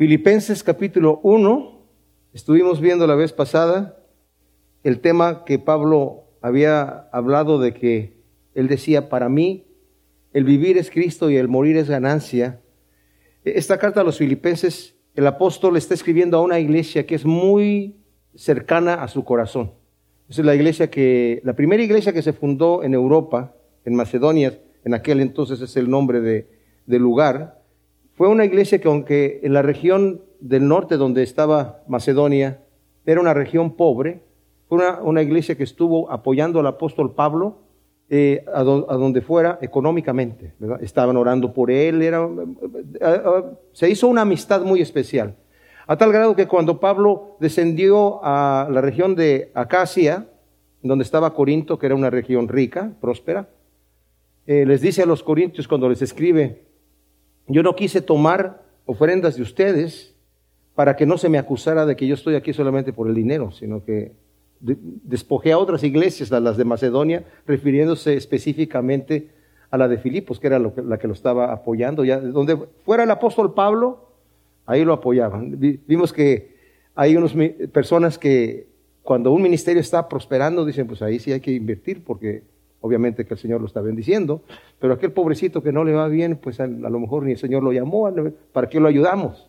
Filipenses capítulo 1, estuvimos viendo la vez pasada el tema que Pablo había hablado de que él decía, para mí el vivir es Cristo y el morir es ganancia. Esta carta a los filipenses, el apóstol está escribiendo a una iglesia que es muy cercana a su corazón. Es la iglesia que, la primera iglesia que se fundó en Europa, en Macedonia, en aquel entonces es el nombre de, del lugar, fue una iglesia que aunque en la región del norte donde estaba Macedonia era una región pobre, fue una, iglesia que estuvo apoyando al apóstol Pablo eh, a, donde fuera económicamente. Estaban orando por él, era, eh, eh, se hizo una amistad muy especial. A tal grado que cuando Pablo descendió a la región de Acacia, donde estaba Corinto, que era una región rica, próspera, les dice a los corintios cuando les escribe, yo no quise tomar ofrendas de ustedes para que no se me acusara de que yo estoy aquí solamente por el dinero, sino que despojé a otras iglesias, a las de Macedonia, refiriéndose específicamente a la de Filipos, que era la que lo estaba apoyando. Ya, donde fuera el apóstol Pablo, ahí lo apoyaban. Vimos que hay unas personas que cuando un ministerio está prosperando, dicen, pues ahí sí hay que invertir porque Obviamente que el Señor lo está bendiciendo, pero aquel pobrecito que no le va bien, pues a, lo mejor ni el Señor lo llamó, ¿para qué lo ayudamos?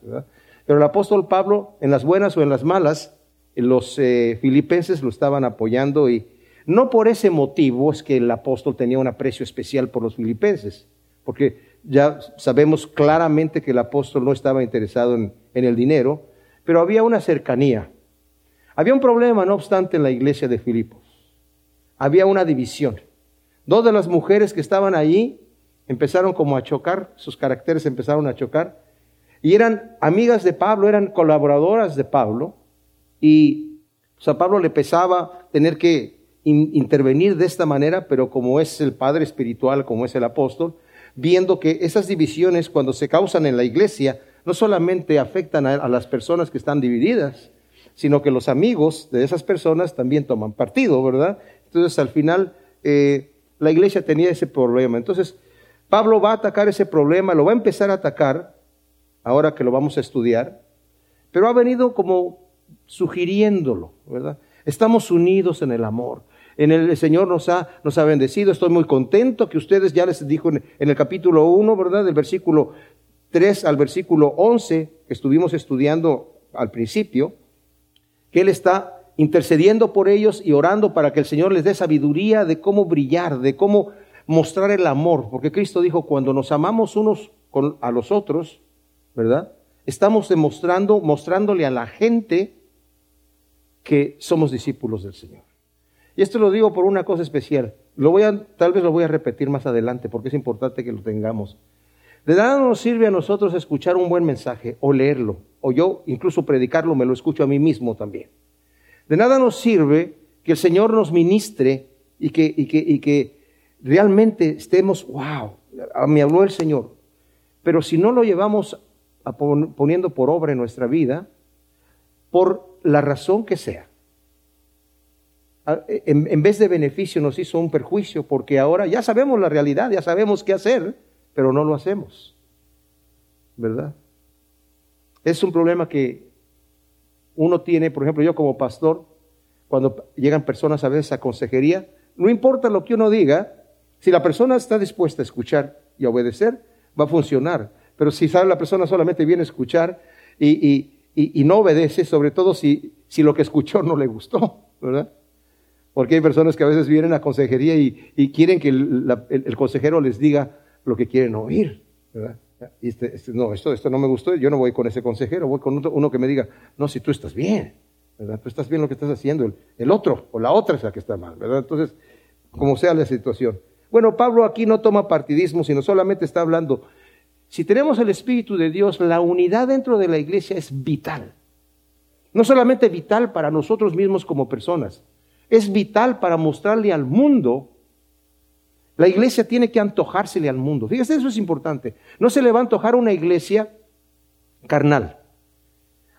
Pero el apóstol Pablo, en las buenas o en las malas, los eh, filipenses lo estaban apoyando y no por ese motivo es que el apóstol tenía un aprecio especial por los filipenses, porque ya sabemos claramente que el apóstol no estaba interesado en el dinero, pero había una cercanía. Había un problema, no obstante, en la iglesia de Filipos. Había una división. Dos de las mujeres que estaban allí empezaron como a chocar, sus caracteres empezaron a chocar, y eran amigas de Pablo, eran colaboradoras de Pablo, y pues, a Pablo le pesaba tener que intervenir de esta manera, pero como es el Padre espiritual, como es el apóstol, viendo que esas divisiones cuando se causan en la iglesia, no solamente afectan a, las personas que están divididas, sino que los amigos de esas personas también toman partido, ¿verdad? Entonces al final eh, la iglesia tenía ese problema. Entonces, Pablo va a atacar ese problema, lo va a empezar a atacar, ahora que lo vamos a estudiar, pero ha venido como sugiriéndolo, ¿verdad? Estamos unidos en el amor. En el, Señor nos ha, nos ha bendecido. Estoy muy contento que ustedes ya les dijo en, el capítulo 1, ¿verdad? Del versículo 3 al versículo 11, que estuvimos estudiando al principio, que Él está intercediendo por ellos y orando para que el Señor les dé sabiduría de cómo brillar, de cómo mostrar el amor, porque Cristo dijo, cuando nos amamos unos a los otros, ¿verdad? Estamos demostrando, mostrándole a la gente que somos discípulos del Señor. Y esto lo digo por una cosa especial. Lo voy a, tal vez lo voy a repetir más adelante porque es importante que lo tengamos. De nada nos sirve a nosotros escuchar un buen mensaje o leerlo, o yo incluso predicarlo, me lo escucho a mí mismo también. De nada nos sirve que el Señor nos ministre y que, realmente estemos, wow, me habló el Señor. Pero si no lo llevamos poniendo por obra en nuestra vida, por la razón que sea, en, vez de beneficio nos hizo un perjuicio, porque ahora ya sabemos la realidad, ya sabemos qué hacer, pero no lo hacemos. ¿Verdad? Es un problema que uno tiene, por ejemplo, yo como pastor, cuando llegan personas a veces a consejería, no importa lo que uno diga, si la persona está dispuesta a escuchar y a obedecer, va a funcionar. Pero si sabe la persona solamente viene a escuchar y, no obedece, sobre todo si, si, lo que escuchó no le gustó, ¿verdad? Porque hay personas que a veces vienen a consejería y, quieren que el, consejero les diga lo que quieren oír, ¿verdad? Este, este, no, esto, esto no me gustó, yo no voy con ese consejero, voy con uno que me diga, no, si tú estás bien. Tú estás bien lo que estás haciendo, el, otro o la otra es la que está mal, ¿verdad? Entonces, como sea la situación. Bueno, Pablo aquí no toma partidismo, sino solamente está hablando, si tenemos el Espíritu de Dios, la unidad dentro de la iglesia es vital. No solamente vital para nosotros mismos como personas, es vital para mostrarle al mundo la iglesia tiene que antojársele al mundo. Fíjese, eso es importante. No se le va a antojar una iglesia carnal.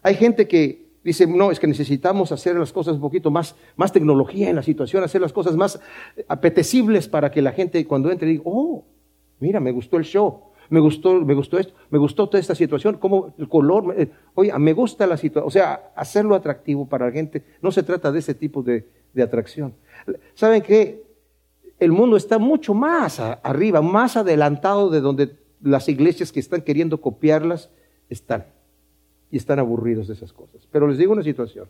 Hay gente que dice, no, es que necesitamos hacer las cosas un poquito más, más tecnología en la situación, hacer las cosas más apetecibles para que la gente cuando entre diga, oh, mira, me gustó el show, me gustó, me gustó esto, me gustó toda esta situación, como el color, eh, oye, me gusta la situación, o sea, hacerlo atractivo para la gente, no se trata de ese tipo de, de atracción. ¿Saben qué? El mundo está mucho más arriba, más adelantado de donde las iglesias que están queriendo copiarlas están. Y están aburridos de esas cosas. Pero les digo una situación.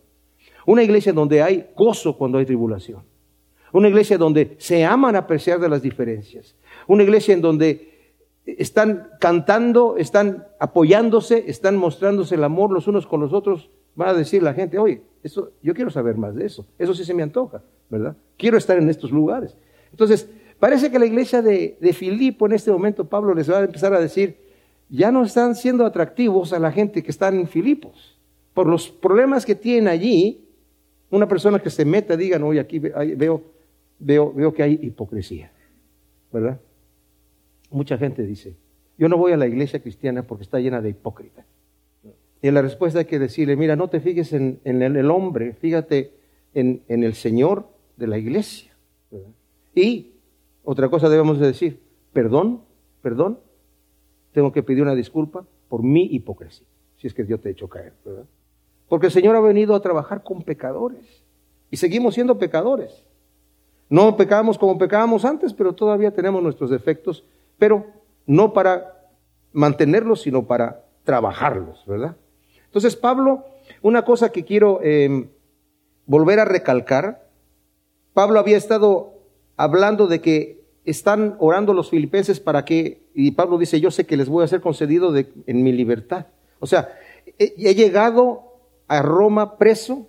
Una iglesia donde hay gozo cuando hay tribulación. Una iglesia donde se aman a pesar de las diferencias. Una iglesia en donde están cantando, están apoyándose, están mostrándose el amor los unos con los otros. Va a decir la gente, oye, eso, yo quiero saber más de eso. Eso sí se me antoja, ¿verdad? Quiero estar en estos lugares. Entonces, parece que la iglesia de, de Filipo en este momento, Pablo les va a empezar a decir, ya no están siendo atractivos a la gente que están en Filipos. Por los problemas que tienen allí, una persona que se meta, digan, oye, aquí veo, veo, veo que hay hipocresía, ¿verdad? Mucha gente dice, yo no voy a la iglesia cristiana porque está llena de hipócritas. Y en la respuesta hay que decirle, mira, no te fijes en, el hombre, fíjate en, el Señor de la iglesia. Y otra cosa debemos de decir, perdón, perdón, tengo que pedir una disculpa por mi hipocresía, si es que Dios te ha hecho caer, ¿verdad? Porque el Señor ha venido a trabajar con pecadores y seguimos siendo pecadores. No pecamos como pecábamos antes, pero todavía tenemos nuestros defectos, pero no para mantenerlos, sino para trabajarlos, ¿verdad? Entonces, Pablo, una cosa que quiero em, volver a recalcar, Pablo había estado hablando de que están orando los filipenses para que, y Pablo dice, yo sé que les voy a ser concedido en mi libertad. O sea, he, he, llegado a Roma preso,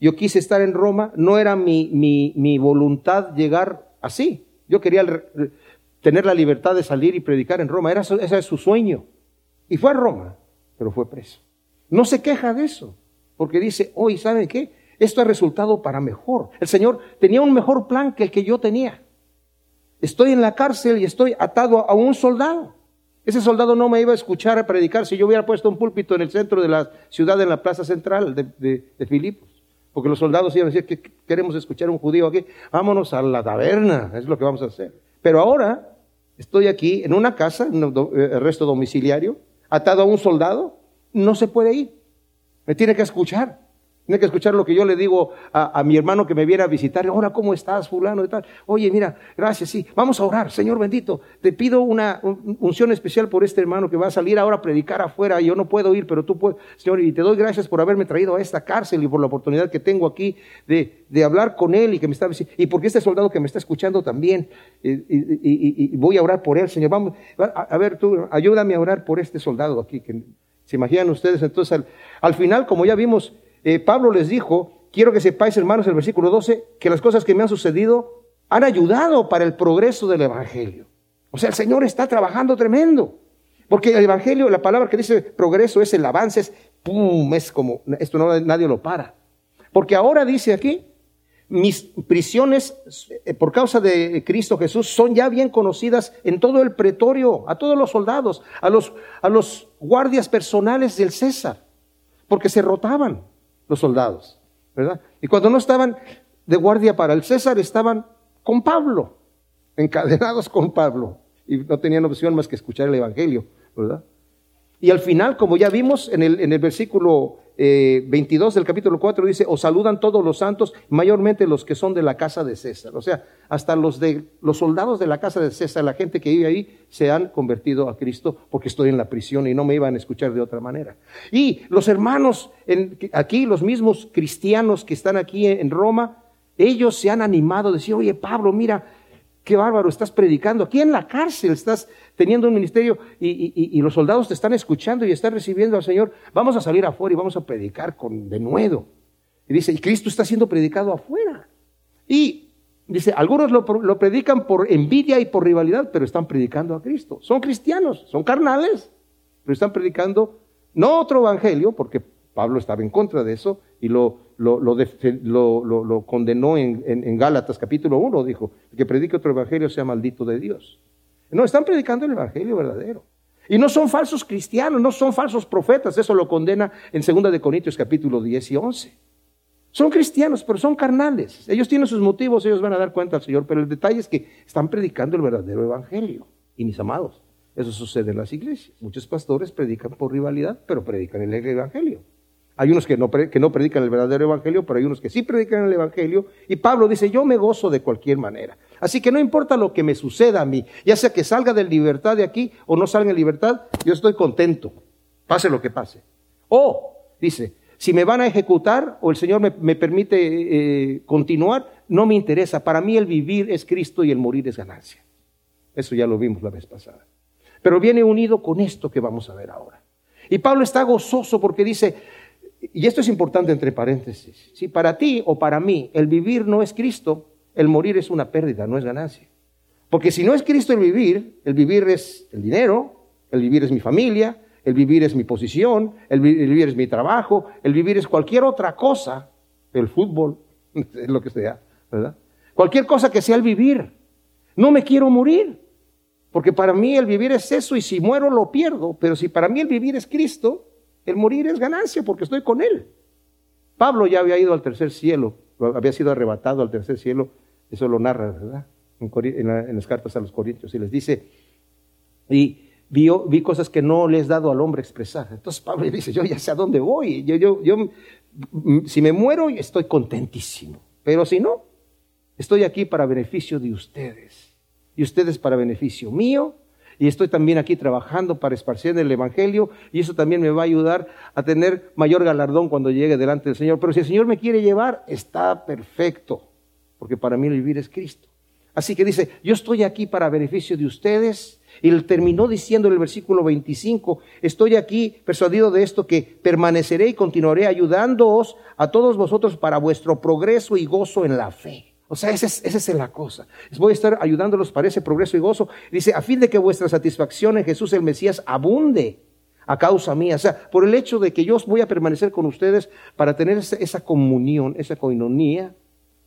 yo quise estar en Roma, no era mi, mi, mi voluntad llegar así. Yo quería tener la libertad de salir y predicar en Roma, era, ese es su sueño. Y fue a Roma, pero fue preso. No se queja de eso, porque dice, hoy, ¿sabe qué? Esto ha resultado para mejor. El Señor tenía un mejor plan que el que yo tenía. Estoy en la cárcel y estoy atado a un soldado. Ese soldado no me iba a escuchar a predicar si yo hubiera puesto un púlpito en el centro de la ciudad, en la plaza central de, Filipos. Porque los soldados iban a decir que queremos escuchar a un judío aquí. Vámonos a la taberna, es lo que vamos a hacer. Pero ahora estoy aquí en una casa, en el resto domiciliario, atado a un soldado, no se puede ir. Me tiene que escuchar. Tiene que escuchar lo que yo le digo a, mi hermano que me viene a visitar. Ahora, ¿cómo estás, fulano? Y tal. Oye, mira, gracias, sí. Vamos a orar, Señor bendito. Te pido una unción especial por este hermano que va a salir ahora a predicar afuera. Yo no puedo ir, pero tú puedes, Señor. Y te doy gracias por haberme traído a esta cárcel y por la oportunidad que tengo aquí de, hablar con él y que me está y porque este soldado que me está escuchando también. Y, voy a orar por él, Señor. Vamos, a, ver, tú, ayúdame a orar por este soldado aquí ¿Se imaginan ustedes? Entonces, al, final, como ya vimos, eh, Pablo les dijo, quiero que sepáis, hermanos, el versículo 12, que las cosas que me han sucedido han ayudado para el progreso del Evangelio. O sea, el Señor está trabajando tremendo. Porque el Evangelio, la palabra que dice progreso es el avance, es pum, es como, esto no, nadie lo para. Porque ahora dice aquí, mis prisiones eh, por causa de Cristo Jesús son ya bien conocidas en todo el pretorio, a todos los soldados, a los, a los guardias personales del César, porque se rotaban los soldados, ¿verdad? Y cuando no estaban de guardia para el César, estaban con Pablo, encadenados con Pablo, y no tenían opción más que escuchar el Evangelio, ¿verdad? Y al final, como ya vimos en el, en el versículo 22 eh, del capítulo 4 dice, os saludan todos los santos, mayormente los que son de la casa de César. O sea, hasta los, de, los soldados de la casa de César, la gente que vive ahí, se han convertido a Cristo porque estoy en la prisión y no me iban a escuchar de otra manera. Y los hermanos aquí, los mismos cristianos que están aquí en Roma, ellos se han animado a decir, oye Pablo, mira, qué bárbaro, estás predicando, aquí en la cárcel estás teniendo un ministerio y, los soldados te están escuchando y están recibiendo al Señor, vamos a salir afuera y vamos a predicar con de nuevo. Y dice, y Cristo está siendo predicado afuera. Y dice, algunos lo, lo predican por envidia y por rivalidad, pero están predicando a Cristo. Son cristianos, son carnales, pero están predicando no otro evangelio, porque Pablo estaba en contra de eso y lo, lo, lo, condenó en, Gálatas capítulo 1, dijo, que predique otro evangelio sea maldito de Dios. No, están predicando el evangelio verdadero. Y no son falsos cristianos, no son falsos profetas, eso lo condena en 2 de Corintios capítulo 10 y 11. Son cristianos, pero son carnales. Ellos tienen sus motivos, ellos van a dar cuenta al Señor, pero el detalle es que están predicando el verdadero evangelio. Y mis amados, Eso sucede en las iglesias. Muchos pastores predican por rivalidad, pero predican el Evangelio. Hay unos que no, que no predican el verdadero Evangelio, pero hay unos que sí predican el Evangelio. Y Pablo dice, yo me gozo de cualquier manera. Así que no importa lo que me suceda a mí, ya sea que salga de libertad de aquí o no salga en libertad, yo estoy contento, pase lo que pase. O, dice, si me van a ejecutar o el Señor me, permite eh, continuar, no me interesa. Para mí el vivir es Cristo y el morir es ganancia. Eso ya lo vimos la vez pasada. Pero viene unido con esto que vamos a ver ahora. Y Pablo está gozoso porque dice, y esto es importante entre paréntesis, si para ti o para mí el vivir no es Cristo, el morir es una pérdida, no es ganancia. Porque si no es Cristo el vivir, el vivir es el dinero, el vivir es mi familia, el vivir es mi posición, el vivir es mi trabajo, el vivir es cualquier otra cosa, el fútbol, lo que sea, ¿verdad? Cualquier cosa que sea el vivir. No me quiero morir, porque para mí el vivir es eso y si muero lo pierdo, pero si para mí el vivir es Cristo, el morir es ganancia porque estoy con Él. Pablo ya había ido al tercer cielo, había sido arrebatado al tercer cielo, eso lo narra, ¿verdad? En, las cartas a los Corintios, y les dice, y vi cosas que no les he dado al hombre expresar. Entonces Pablo dice, yo ya sé a dónde voy, yo, yo, yo, si me muero estoy contentísimo, pero si no, estoy aquí para beneficio de ustedes, y ustedes para beneficio mío, y estoy también aquí trabajando para esparcir el Evangelio y eso también me va a ayudar a tener mayor galardón cuando llegue delante del Señor. Pero si el Señor me quiere llevar, está perfecto, porque para mí el vivir es Cristo. Así que dice, yo estoy aquí para beneficio de ustedes. Y terminó diciendo en el versículo 25, estoy aquí persuadido de esto que permaneceré y continuaré ayudándoos a todos vosotros para vuestro progreso y gozo en la fe. O sea, esa es, la cosa. Voy a estar ayudándolos para ese progreso y gozo. Dice, a fin de que vuestra satisfacción en Jesús el Mesías abunde a causa mía. O sea, por el hecho de que yo voy a permanecer con ustedes para tener esa, comunión, esa coinonía,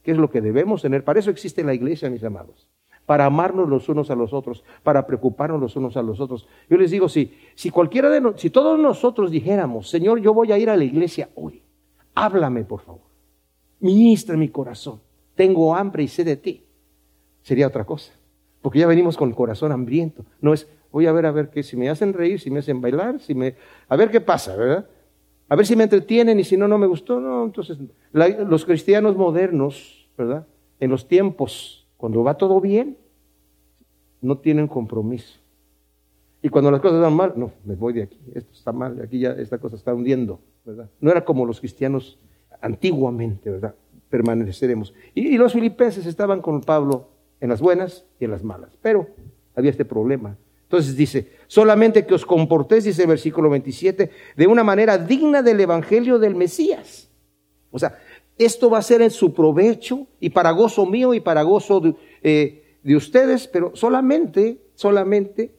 que es lo que debemos tener. Para eso existe la iglesia, mis amados. Para amarnos los unos a los otros, para preocuparnos los unos a los otros. Yo les digo, si, si cualquiera de si todos nosotros dijéramos, Señor, yo voy a ir a la iglesia hoy, háblame por favor, ministra mi corazón tengo hambre y sé de ti, sería otra cosa. Porque ya venimos con el corazón hambriento. No es, voy a ver a ver qué, si me hacen reír, si me hacen bailar, si me, a ver qué pasa, ¿verdad? A ver si me entretienen y si no, no me gustó. No, entonces, los cristianos modernos, ¿verdad? En los tiempos, cuando va todo bien, no tienen compromiso. Y cuando las cosas van mal, no, me voy de aquí, esto está mal, aquí ya esta cosa está hundiendo, ¿verdad? No era como los cristianos antiguamente, ¿verdad? Permaneceremos. Y, los filipenses estaban con Pablo en las buenas y en las malas, pero había este problema. Entonces dice, solamente que os comportéis, dice el versículo 27, de una manera digna del Evangelio del Mesías. O sea, esto va a ser en su provecho y para gozo mío y para gozo de, eh, de ustedes, pero solamente, solamente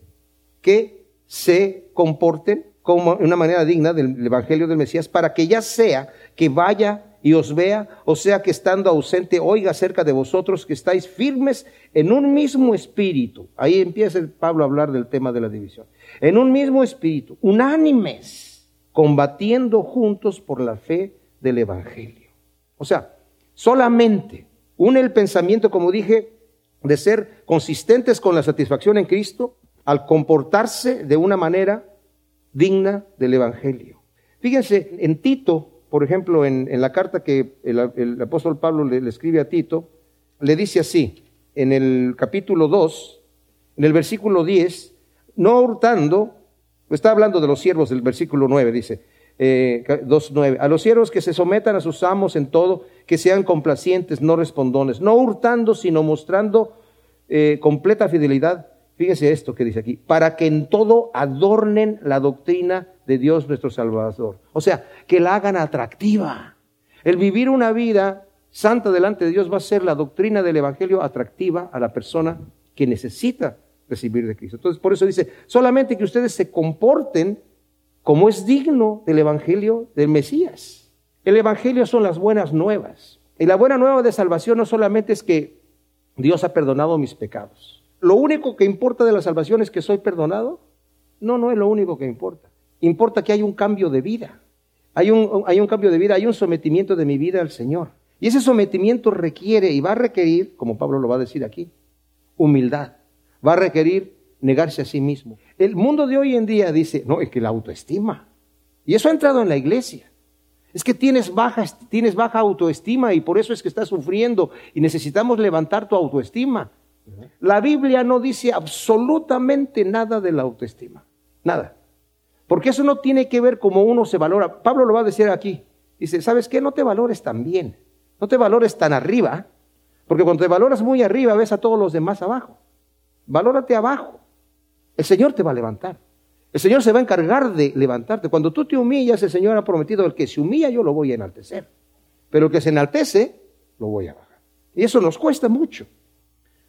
que se comporten como una manera digna del Evangelio del Mesías para que ya sea que vaya y os vea, o sea que estando ausente, oiga cerca de vosotros que estáis firmes en un mismo espíritu. Ahí empieza Pablo a hablar del tema de la división. En un mismo espíritu, unánimes, combatiendo juntos por la fe del Evangelio. O sea, solamente une el pensamiento, como dije, de ser consistentes con la satisfacción en Cristo al comportarse de una manera digna del Evangelio. Fíjense, en Tito por ejemplo, en, la carta que el, apóstol Pablo le, escribe a Tito, le dice así, en el capítulo 2, en el versículo 10, no hurtando, está hablando de los siervos del versículo 9, dice, eh, 2.9, a los siervos que se sometan a sus amos en todo, que sean complacientes, no respondones, no hurtando, sino mostrando eh, completa fidelidad. Fíjese esto que dice aquí, para que en todo adornen la doctrina de Dios nuestro Salvador. O sea, que la hagan atractiva. El vivir una vida santa delante de Dios va a ser la doctrina del Evangelio atractiva a la persona que necesita recibir de Cristo. Entonces, por eso dice, solamente que ustedes se comporten como es digno del Evangelio del Mesías. El Evangelio son las buenas nuevas. Y la buena nueva de salvación no solamente es que Dios ha perdonado mis pecados. Lo único que importa de la salvación es que soy perdonado. No, no es lo único que importa. Importa que hay un cambio de vida. Hay un, hay un cambio de vida, hay un sometimiento de mi vida al Señor. Y ese sometimiento requiere y va a requerir, como Pablo lo va a decir aquí, humildad. Va a requerir negarse a sí mismo. El mundo de hoy en día dice, no, es que la autoestima. Y eso ha entrado en la iglesia. Es que tienes baja, tienes baja autoestima y por eso es que estás sufriendo y necesitamos levantar tu autoestima. La Biblia no dice absolutamente nada de la autoestima. Nada. Porque eso no tiene que ver como uno se valora. Pablo lo va a decir aquí. Dice, ¿sabes qué? No te valores tan bien. No te valores tan arriba. Porque cuando te valoras muy arriba ves a todos los demás abajo. Valórate abajo. El Señor te va a levantar. El Señor se va a encargar de levantarte. Cuando tú te humillas, el Señor ha prometido, el que se humilla yo lo voy a enaltecer. Pero el que se enaltece, lo voy a bajar. Y eso nos cuesta mucho.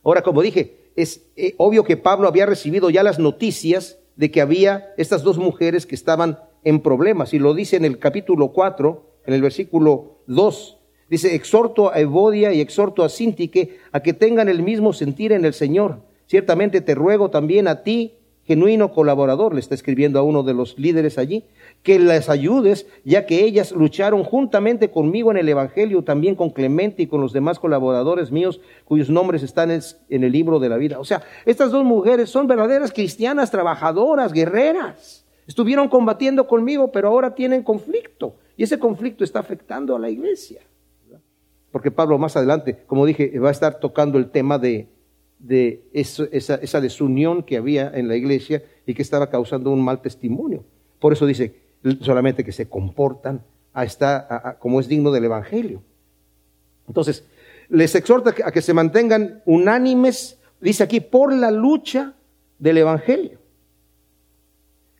Ahora, como dije, es eh, obvio que Pablo había recibido ya las noticias de que había estas dos mujeres que estaban en problemas. Y lo dice en el capítulo 4, en el versículo 2. Dice, exhorto a Evodia y exhorto a Sintique a que tengan el mismo sentir en el Señor. Ciertamente te ruego también a ti, genuino colaborador, le está escribiendo a uno de los líderes allí, que las ayudes, ya que ellas lucharon juntamente conmigo en el Evangelio, también con Clemente y con los demás colaboradores míos, cuyos nombres están en el libro de la vida. O sea, estas dos mujeres son verdaderas cristianas, trabajadoras, guerreras. Estuvieron combatiendo conmigo, pero ahora tienen conflicto. Y ese conflicto está afectando a la iglesia. Porque Pablo más adelante, como dije, va a estar tocando el tema de, esa desunión que había en la iglesia y que estaba causando un mal testimonio. Por eso dice, solamente que se comportan a como es digno del Evangelio. Entonces, les exhorta a que se mantengan unánimes, dice aquí, por la lucha del Evangelio.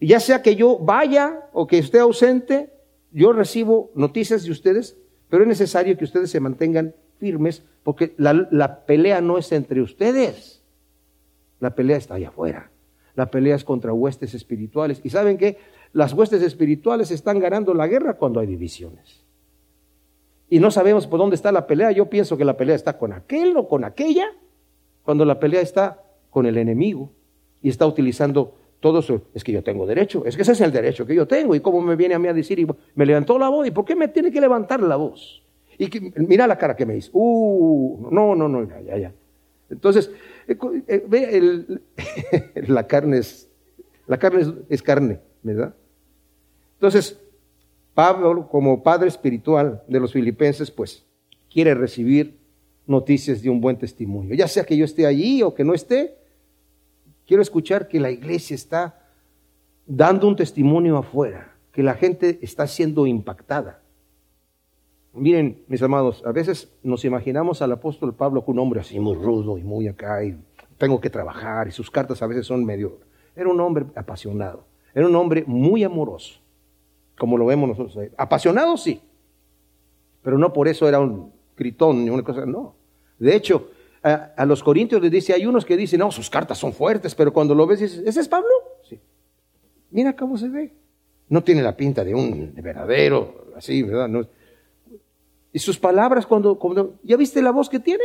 Ya sea que yo vaya o que esté ausente, yo recibo noticias de ustedes, pero es necesario que ustedes se mantengan firmes porque la, la pelea no es entre ustedes, la pelea está allá afuera. La pelea es contra huestes espirituales. ¿Y saben qué? Las huestes espirituales están ganando la guerra cuando hay divisiones. Y no sabemos por dónde está la pelea. Yo pienso que la pelea está con aquel o con aquella, cuando la pelea está con el enemigo y está utilizando todo eso. Es que yo tengo derecho, es que ese es el derecho que yo tengo. Y cómo me viene a mí a decir, y me levantó la voz, ¿y por qué me tiene que levantar la voz? Y mira la cara que me hizo. Uh, no, no, no, ya, ya. Entonces, eh, eh, ve, la carne es, la carne es carne, ¿verdad? Entonces, Pablo, como padre espiritual de los filipenses, pues quiere recibir noticias de un buen testimonio. Ya sea que yo esté allí o que no esté, quiero escuchar que la iglesia está dando un testimonio afuera, que la gente está siendo impactada. Miren, mis amados, a veces nos imaginamos al apóstol Pablo con un hombre así muy rudo y muy acá, y tengo que trabajar, y sus cartas a veces son medio... Era un hombre apasionado, era un hombre muy amoroso como lo vemos nosotros. Apasionado sí, pero no por eso era un gritón ni una cosa, no. De hecho, a, los corintios les dice, hay unos que dicen, no, sus cartas son fuertes, pero cuando lo ves dices, ¿ese es Pablo? Sí. Mira cómo se ve. No tiene la pinta de un verdadero, así, ¿verdad? No. Y sus palabras, cuando, ¿ya viste la voz que tiene?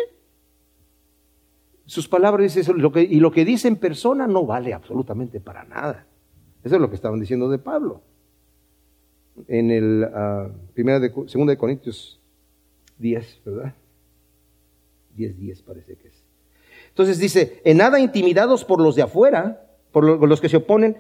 Sus palabras, dice, y lo que dice en persona no vale absolutamente para nada. Eso es lo que estaban diciendo de Pablo en el uh, primera de, de Corintios 10, ¿verdad? 10, 10 parece que es. Entonces dice, en nada intimidados por los de afuera, por los que se oponen,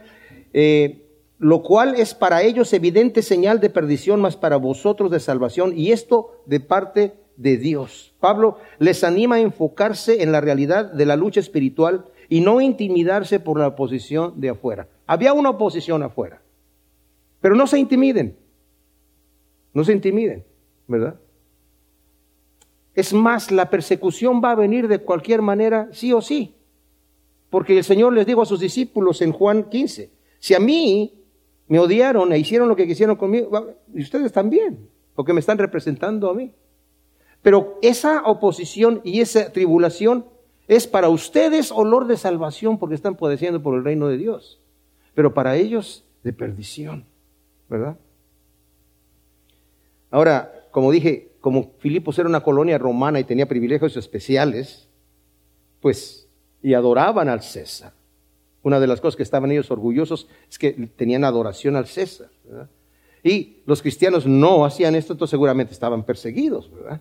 eh, lo cual es para ellos evidente señal de perdición, más para vosotros de salvación, y esto de parte de Dios. Pablo les anima a enfocarse en la realidad de la lucha espiritual y no intimidarse por la oposición de afuera. Había una oposición afuera. Pero no se intimiden. No se intimiden, ¿verdad? Es más, la persecución va a venir de cualquier manera, sí o sí. Porque el Señor les dijo a sus discípulos en Juan 15, si a mí me odiaron e hicieron lo que quisieron conmigo, y ustedes también, porque me están representando a mí. Pero esa oposición y esa tribulación es para ustedes olor de salvación porque están padeciendo por el reino de Dios, pero para ellos de perdición. ¿Verdad? Ahora, como dije, como Filipos era una colonia romana y tenía privilegios especiales, pues, y adoraban al César. Una de las cosas que estaban ellos orgullosos es que tenían adoración al César. Y los cristianos no hacían esto, entonces seguramente estaban perseguidos, ¿verdad?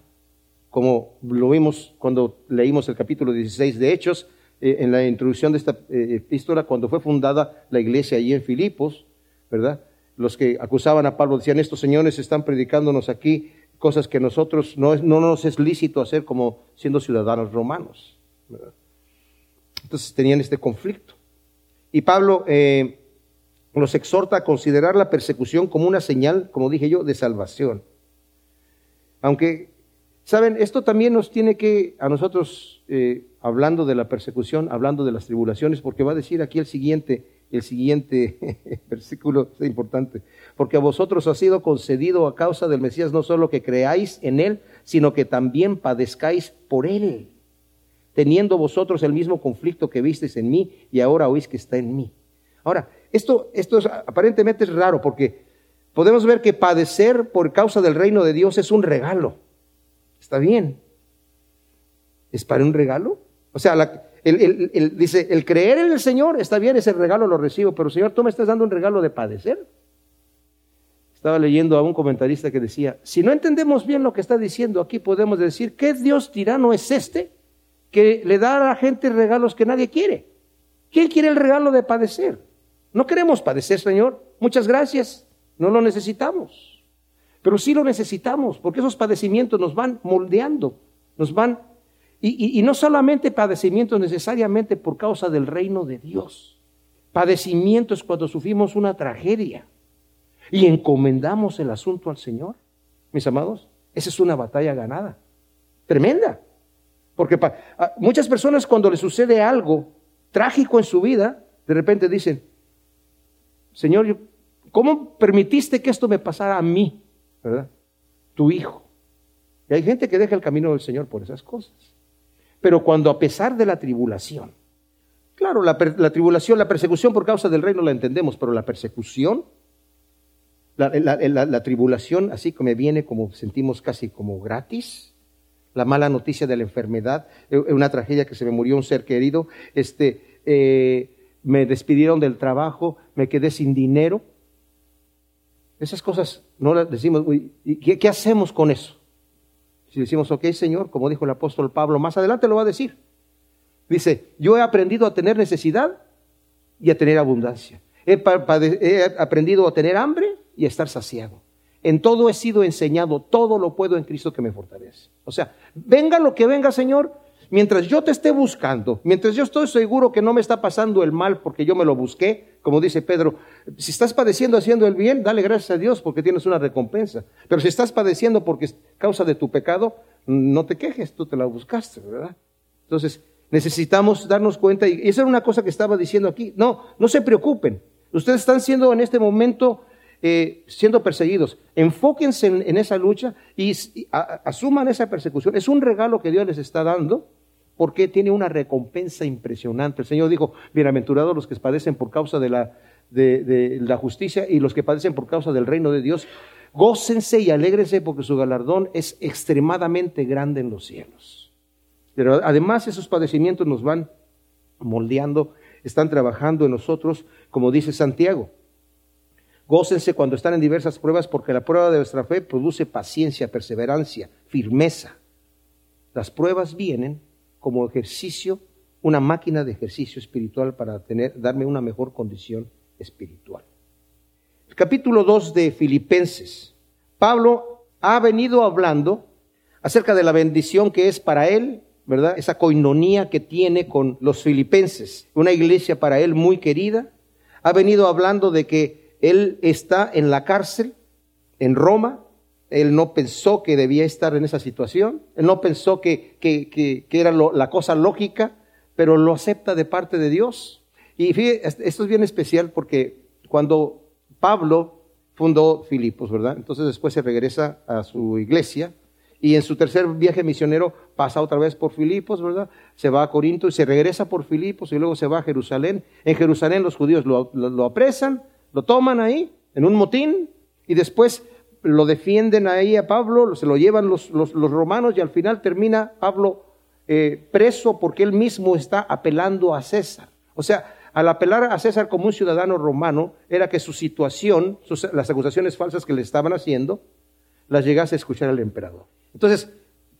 Como lo vimos cuando leímos el capítulo 16 de Hechos, eh, en la introducción de esta eh, epístola, cuando fue fundada la iglesia allí en Filipos, ¿verdad? Los que acusaban a Pablo decían, estos señores están predicándonos aquí cosas que nosotros no, no nos es lícito hacer como siendo ciudadanos romanos. Entonces tenían este conflicto. Y Pablo eh, los exhorta a considerar la persecución como una señal, como dije yo, de salvación. Aunque, ¿saben? Esto también nos tiene que, a nosotros, eh, hablando de la persecución, hablando de las tribulaciones, porque va a decir aquí el siguiente, el siguiente versículo es importante. Porque a vosotros ha sido concedido a causa del Mesías no solo que creáis en Él, sino que también padezcáis por Él, teniendo vosotros el mismo conflicto que visteis en mí y ahora oís que está en mí. Ahora, esto, esto aparentemente es raro porque podemos ver que padecer por causa del reino de Dios es un regalo. Está bien. ¿Es para un regalo? O sea, la, el, dice, el creer en el Señor está bien, ese regalo lo recibo, pero Señor, tú me estás dando un regalo de padecer. Estaba leyendo a un comentarista que decía, si no entendemos bien lo que está diciendo aquí, podemos decir, ¿qué Dios tirano es este que le da a la gente regalos que nadie quiere? ¿Quién quiere el regalo de padecer? No queremos padecer, Señor. Muchas gracias. No lo necesitamos. Pero sí lo necesitamos, porque esos padecimientos nos van moldeando, nos van y, no solamente padecimientos necesariamente por causa del reino de Dios. Padecimientos cuando sufrimos una tragedia y encomendamos el asunto al Señor. Mis amados, esa es una batalla ganada. Tremenda. Porque muchas personas cuando les sucede algo trágico en su vida, de repente dicen, Señor, ¿cómo permitiste que esto me pasara a mí? ¿Verdad? Tu hijo. Y hay gente que deja el camino del Señor por esas cosas. Pero cuando a pesar de la tribulación, claro, la, tribulación, la persecución por causa del reino la entendemos, pero la persecución, la, tribulación, así que me viene como sentimos casi como gratis, la mala noticia de la enfermedad, eh, una tragedia que se me murió un ser querido, este, eh, me despidieron del trabajo, me quedé sin dinero. Esas cosas no las decimos, qué hacemos con eso? Si decimos, ok, Señor, como dijo el apóstol Pablo, más adelante lo va a decir. Dice, yo he aprendido a tener necesidad y a tener abundancia. He, he aprendido a tener hambre y a estar saciado. En todo he sido enseñado, todo lo puedo en Cristo que me fortalece. O sea, venga lo que venga, Señor, mientras yo te esté buscando, mientras yo estoy seguro que no me está pasando el mal porque yo me lo busqué, como dice Pedro, si estás padeciendo haciendo el bien, dale gracias a Dios porque tienes una recompensa. Pero si estás padeciendo porque es causa de tu pecado, no te quejes, tú te la buscaste, ¿verdad? Entonces, necesitamos darnos cuenta, y esa era una cosa que estaba diciendo aquí, no, no se preocupen, ustedes están siendo en este momento eh, siendo perseguidos. Enfóquense en, esa lucha y, asuman esa persecución. Es un regalo que Dios les está dando porque tiene una recompensa impresionante. El Señor dijo, bienaventurados los que padecen por causa de la, de, la justicia y los que padecen por causa del reino de Dios. Gócense y alégrense porque su galardón es extremadamente grande en los cielos. Pero además esos padecimientos nos van moldeando, están trabajando en nosotros, como dice Santiago. Gócense cuando están en diversas pruebas porque la prueba de vuestra fe produce paciencia, perseverancia, firmeza. Las pruebas vienen como ejercicio, una máquina de ejercicio espiritual para tener, darme una mejor condición espiritual. El capítulo 2 de Filipenses. Pablo ha venido hablando acerca de la bendición que es para él, ¿verdad? Esa coinonía que tiene con los filipenses, una iglesia para él muy querida. Ha venido hablando de que él está en la cárcel en Roma, él no pensó que debía estar en esa situación, él no pensó que, que, era la cosa lógica, pero lo acepta de parte de Dios. Y fíjate, esto es bien especial porque cuando Pablo fundó Filipos, ¿verdad? Entonces después se regresa a su iglesia y en su tercer viaje misionero pasa otra vez por Filipos, ¿verdad? Se va a Corinto y se regresa por Filipos y luego se va a Jerusalén. En Jerusalén los judíos lo, lo apresan, lo toman ahí en un motín y después lo defienden ahí a Pablo, se lo llevan los, los, romanos y al final termina Pablo eh, preso porque él mismo está apelando a César. O sea, al apelar a César como un ciudadano romano, era que su situación, las acusaciones falsas que le estaban haciendo, las llegase a escuchar el emperador. Entonces,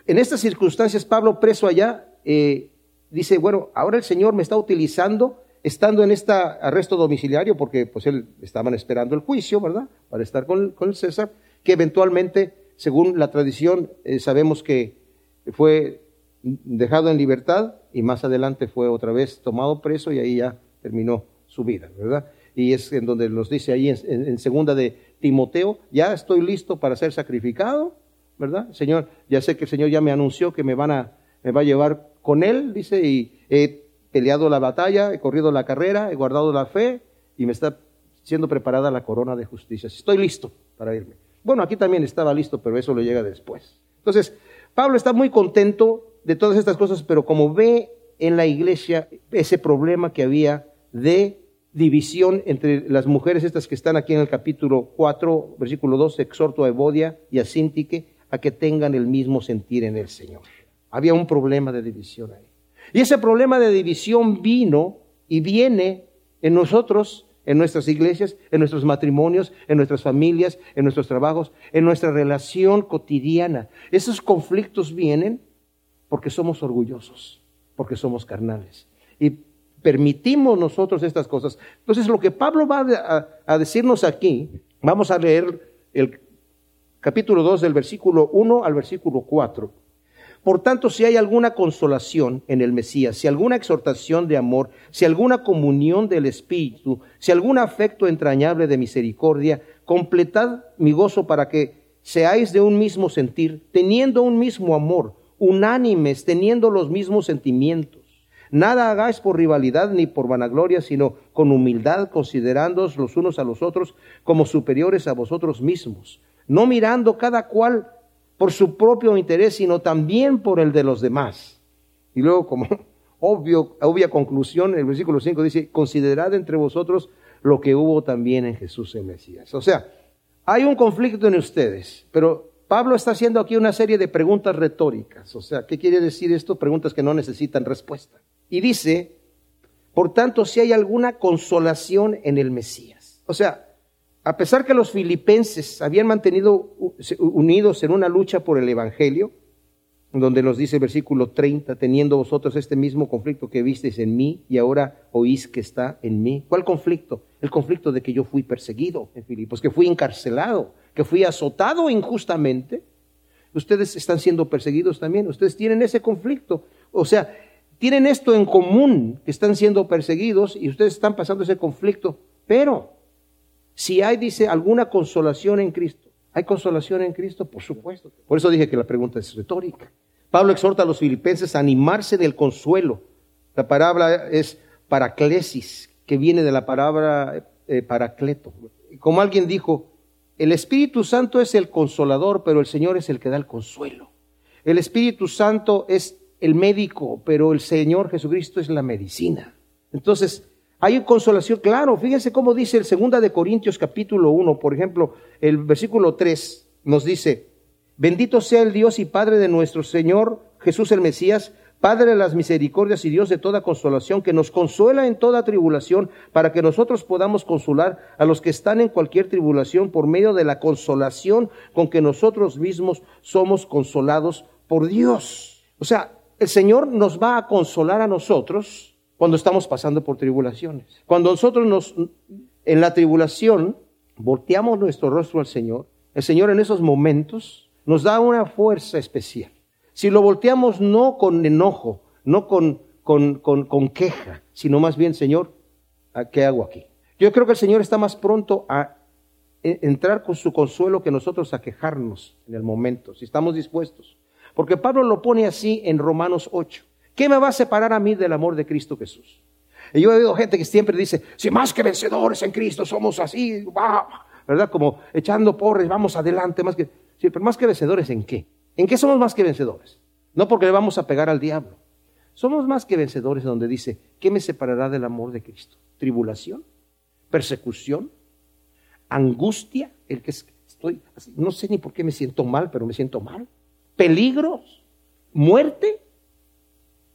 en estas circunstancias, Pablo preso allá, eh, dice, bueno, ahora el Señor me está utilizando estando en este arresto domiciliario, porque pues él estaban esperando el juicio, ¿verdad? Para estar con, el César, que eventualmente, según la tradición, eh, sabemos que fue dejado en libertad y más adelante fue otra vez tomado preso y ahí ya terminó su vida, ¿verdad? Y es en donde nos dice ahí en, segunda de Timoteo, ya estoy listo para ser sacrificado, ¿verdad? Señor, ya sé que el Señor ya me anunció que me van a, me va a llevar con él, dice, y he peleado la batalla, he corrido la carrera, he guardado la fe y me está siendo preparada la corona de justicia. Estoy listo para irme. Bueno, aquí también estaba listo, pero eso lo llega después. Entonces, Pablo está muy contento de todas estas cosas, pero como ve en la iglesia ese problema que había de división entre las mujeres estas que están aquí en el capítulo 4, versículo 2, exhorto a Evodia y a Sintique a que tengan el mismo sentir en el Señor. Había un problema de división ahí. Y ese problema de división vino y viene en nosotros, en nuestras iglesias, en nuestros matrimonios, en nuestras familias, en nuestros trabajos, en nuestra relación cotidiana. Esos conflictos vienen porque somos orgullosos, porque somos carnales. Y permitimos nosotros estas cosas. Entonces, lo que Pablo va a, decirnos aquí, vamos a leer el capítulo 2 del versículo 1 al versículo 4. Por tanto, si hay alguna consolación en el Mesías, si alguna exhortación de amor, si alguna comunión del Espíritu, si algún afecto entrañable de misericordia, completad mi gozo para que seáis de un mismo sentir, teniendo un mismo amor, unánimes, teniendo los mismos sentimientos. Nada hagáis por rivalidad ni por vanagloria, sino con humildad, considerándoos los unos a los otros como superiores a vosotros mismos, no mirando cada cual por su propio interés, sino también por el de los demás. Y luego, como obvio, obvia conclusión, el versículo 5 dice, considerad entre vosotros lo que hubo también en Jesús el Mesías. O sea, hay un conflicto en ustedes, pero Pablo está haciendo aquí una serie de preguntas retóricas. O sea, ¿qué quiere decir esto? Preguntas que no necesitan respuesta. Y dice, por tanto, si hay alguna consolación en el Mesías. O sea, a pesar que los filipenses habían mantenido unidos en una lucha por el Evangelio, donde nos dice el versículo 30, teniendo vosotros este mismo conflicto que visteis en mí y ahora oís que está en mí. ¿Cuál conflicto? El conflicto de que yo fui perseguido en Filipos, que fui encarcelado, que fui azotado injustamente. Ustedes están siendo perseguidos también, ustedes tienen ese conflicto. O sea, tienen esto en común, que están siendo perseguidos y ustedes están pasando ese conflicto, pero si hay, dice, alguna consolación en Cristo. ¿Hay consolación en Cristo? Por supuesto. Por eso dije que la pregunta es retórica. Pablo exhorta a los filipenses a animarse del consuelo. La palabra es paraclesis, que viene de la palabra eh, paracleto. Como alguien dijo, el Espíritu Santo es el consolador, pero el Señor es el que da el consuelo. El Espíritu Santo es el médico, pero el Señor Jesucristo es la medicina. Entonces, hay consolación, claro, fíjense cómo dice el segunda de Corintios capítulo 1, por ejemplo, el versículo 3 nos dice, bendito sea el Dios y Padre de nuestro Señor Jesús el Mesías, Padre de las misericordias y Dios de toda consolación, que nos consuela en toda tribulación, para que nosotros podamos consolar a los que están en cualquier tribulación por medio de la consolación con que nosotros mismos somos consolados por Dios. O sea, el Señor nos va a consolar a nosotros cuando estamos pasando por tribulaciones. Cuando nosotros nos, en la tribulación, volteamos nuestro rostro al Señor, el Señor en esos momentos nos da una fuerza especial. Si lo volteamos no con enojo, no con, con, con, queja, sino más bien, Señor, ¿qué hago aquí? Yo creo que el Señor está más pronto a e, entrar con su consuelo que nosotros a quejarnos en el momento, si estamos dispuestos. Porque Pablo lo pone así en Romanos 8. ¿Qué me va a separar a mí del amor de Cristo Jesús? Y yo he oído gente que siempre dice, si más que vencedores en Cristo somos así, ¿verdad? Como echando porres, vamos adelante, más que, pero más que vencedores en qué? ¿En qué somos más que vencedores? No porque le vamos a pegar al diablo. Somos más que vencedores donde dice, ¿qué me separará del amor de Cristo? ¿Tribulación? ¿Persecución? ¿Angustia? El que estoy, no sé ni por qué me siento mal, pero me siento mal. ¿Peligros? ¿Muerte?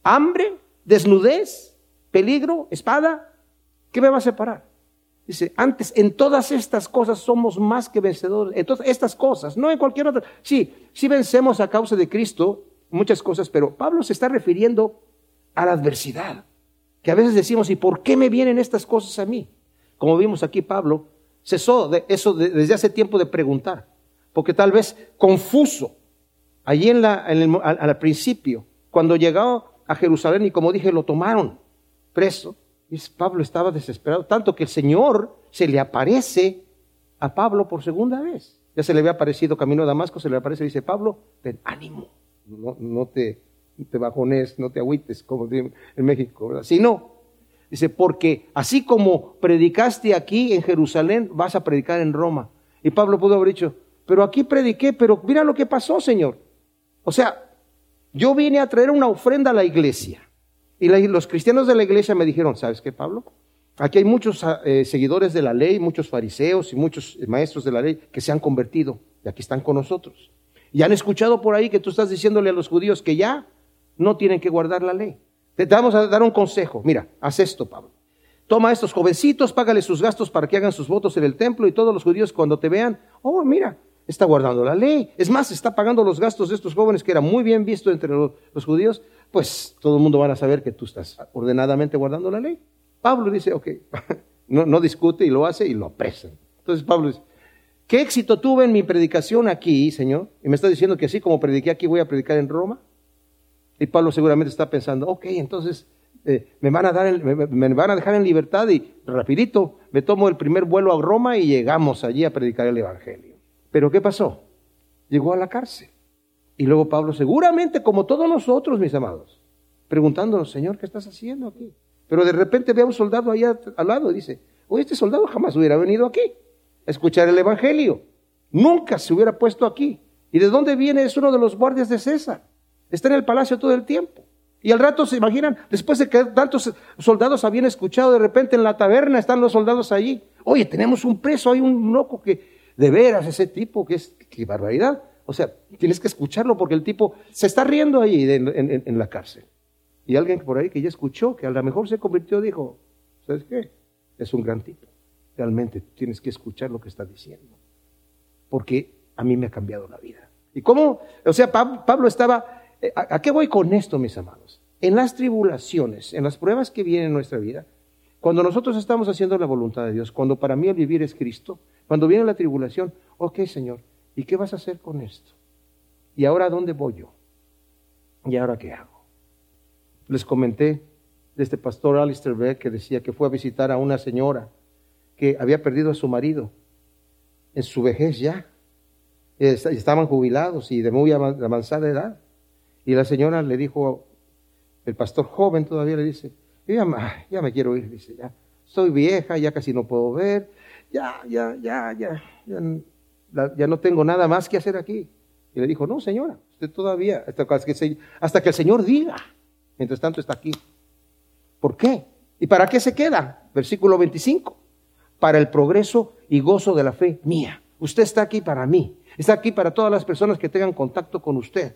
Hambre, desnudez, peligro, espada. ¿Qué me va a separar? Dice, antes en todas estas cosas somos más que vencedores. En todas estas cosas, no en cualquier otra. Sí, sí vencemos a causa de Cristo muchas cosas, pero Pablo se está refiriendo a la adversidad. Que a veces decimos, ¿y por qué me vienen estas cosas a mí? Como vimos aquí, Pablo cesó de eso desde hace tiempo de preguntar, porque tal vez confuso, allí en la, al, principio, cuando llegó a Jerusalén y como dije, lo tomaron preso, y Pablo estaba desesperado, tanto que el Señor se le aparece a Pablo por segunda vez. Ya se le había aparecido camino a Damasco, se le aparece y dice, Pablo, ten ánimo, no, no te, te bajones, no te agüites, como en México, ¿verdad? Si no, dice, porque así como predicaste aquí en Jerusalén, vas a predicar en Roma. Y Pablo pudo haber dicho, pero aquí prediqué, pero mira lo que pasó, Señor. O sea, yo vine a traer una ofrenda a la iglesia. Y los cristianos de la iglesia me dijeron, ¿sabes qué, Pablo? Aquí hay muchos ah, eh, seguidores de la ley, muchos fariseos y muchos eh, maestros de la ley que se han convertido y aquí están con nosotros. Y han escuchado por ahí que tú estás diciéndole a los judíos que ya no tienen que guardar la ley. Te vamos a dar un consejo. Mira, haz esto, Pablo. Toma a estos jovencitos, págale sus gastos para que hagan sus votos en el templo y todos los judíos cuando te vean, oh, mira, está guardando la ley. Es más, está pagando los gastos de estos jóvenes que era muy bien visto entre los, judíos, pues todo el mundo va a saber que tú estás ordenadamente guardando la ley. Pablo dice, ok, no, discute y lo hace y lo apresan. Entonces Pablo dice, ¿qué éxito tuve en mi predicación aquí, Señor? Y me está diciendo que así como prediqué aquí voy a predicar en Roma. Y Pablo seguramente está pensando, ok, entonces eh, me, van a dar me, van a dejar en libertad y rapidito me tomo el primer vuelo a Roma y llegamos allí a predicar el Evangelio. Pero ¿qué pasó? Llegó a la cárcel. Y luego Pablo, seguramente como todos nosotros, mis amados, preguntándonos, Señor, ¿qué estás haciendo aquí? Pero de repente ve a un soldado allá al lado y dice, oye, este soldado jamás hubiera venido aquí a escuchar el Evangelio. Nunca se hubiera puesto aquí. ¿Y de dónde viene? Es uno de los guardias de César. Está en el palacio todo el tiempo. Y al rato se imaginan, después de que tantos soldados habían escuchado, de repente en la taberna están los soldados allí. Oye, tenemos un preso, hay un loco que, de veras, ese tipo, que es, qué barbaridad. O sea, tienes que escucharlo porque el tipo se está riendo ahí en, la cárcel. Y alguien por ahí que ya escuchó, que a lo mejor se convirtió, dijo, ¿sabes qué? Es un gran tipo. Realmente tienes que escuchar lo que está diciendo. Porque a mí me ha cambiado la vida. ¿Y cómo? O sea, Pablo estaba eh, ¿A, qué voy con esto, mis amados? En las tribulaciones, en las pruebas que vienen en nuestra vida, cuando nosotros estamos haciendo la voluntad de Dios, cuando para mí el vivir es Cristo, cuando viene la tribulación, ok Señor, ¿y qué vas a hacer con esto? ¿Y ahora dónde voy yo? ¿Y ahora qué hago? Les comenté de este pastor Alistair Beck que decía que fue a visitar a una señora que había perdido a su marido en su vejez ya. Estaban jubilados y de muy avanzada edad. Y la señora le dijo, el pastor joven todavía le dice, ya, ya me quiero ir, dice, ya, estoy vieja, ya casi no puedo ver, ya, ya, ya, ya, ya, no tengo nada más que hacer aquí. Y le dijo, no, señora, usted todavía, hasta que, hasta que el Señor diga. Mientras tanto está aquí. ¿Por qué? ¿Y para qué se queda? Versículo 25. Para el progreso y gozo de la fe mía. Usted está aquí para mí. Está aquí para todas las personas que tengan contacto con usted.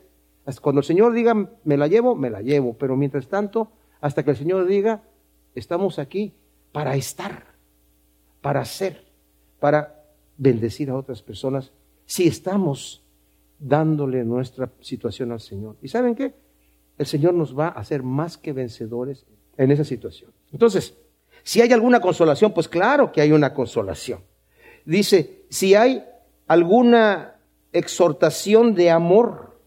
Cuando el Señor diga, me la llevo, me la llevo. Pero mientras tanto, hasta que el Señor diga, estamos aquí para estar, para ser, para bendecir a otras personas, si estamos dándole nuestra situación al Señor. ¿Y saben qué? El Señor nos va a hacer más que vencedores en esa situación. Entonces, si hay alguna consolación, pues claro que hay una consolación. Dice, si hay alguna exhortación de amor,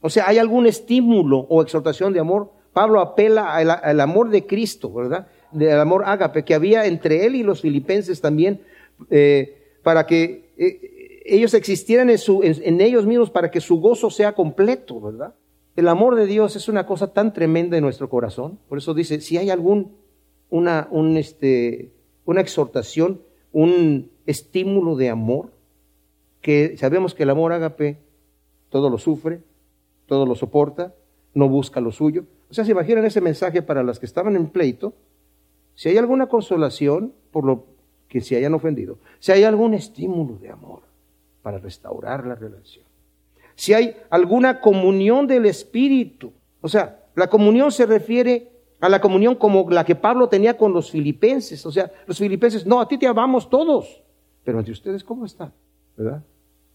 o sea, hay algún estímulo o exhortación de amor. Pablo apela al, amor de Cristo, ¿verdad? Del amor ágape que había entre él y los filipenses también, eh, para que eh, ellos existieran en, ellos mismos, para que su gozo sea completo, ¿verdad? El amor de Dios es una cosa tan tremenda en nuestro corazón. Por eso dice, si hay algún, una, un, este, una exhortación, un estímulo de amor, que sabemos que el amor ágape todo lo sufre, todo lo soporta, no busca lo suyo. O sea, se imaginan ese mensaje para las que estaban en pleito. Si hay alguna consolación por lo que se hayan ofendido, si hay algún estímulo de amor para restaurar la relación, si hay alguna comunión del Espíritu, o sea, la comunión se refiere a la comunión como la que Pablo tenía con los filipenses, o sea, los filipenses, no, a ti te amamos todos, pero entre ustedes, ¿cómo está? ¿Verdad?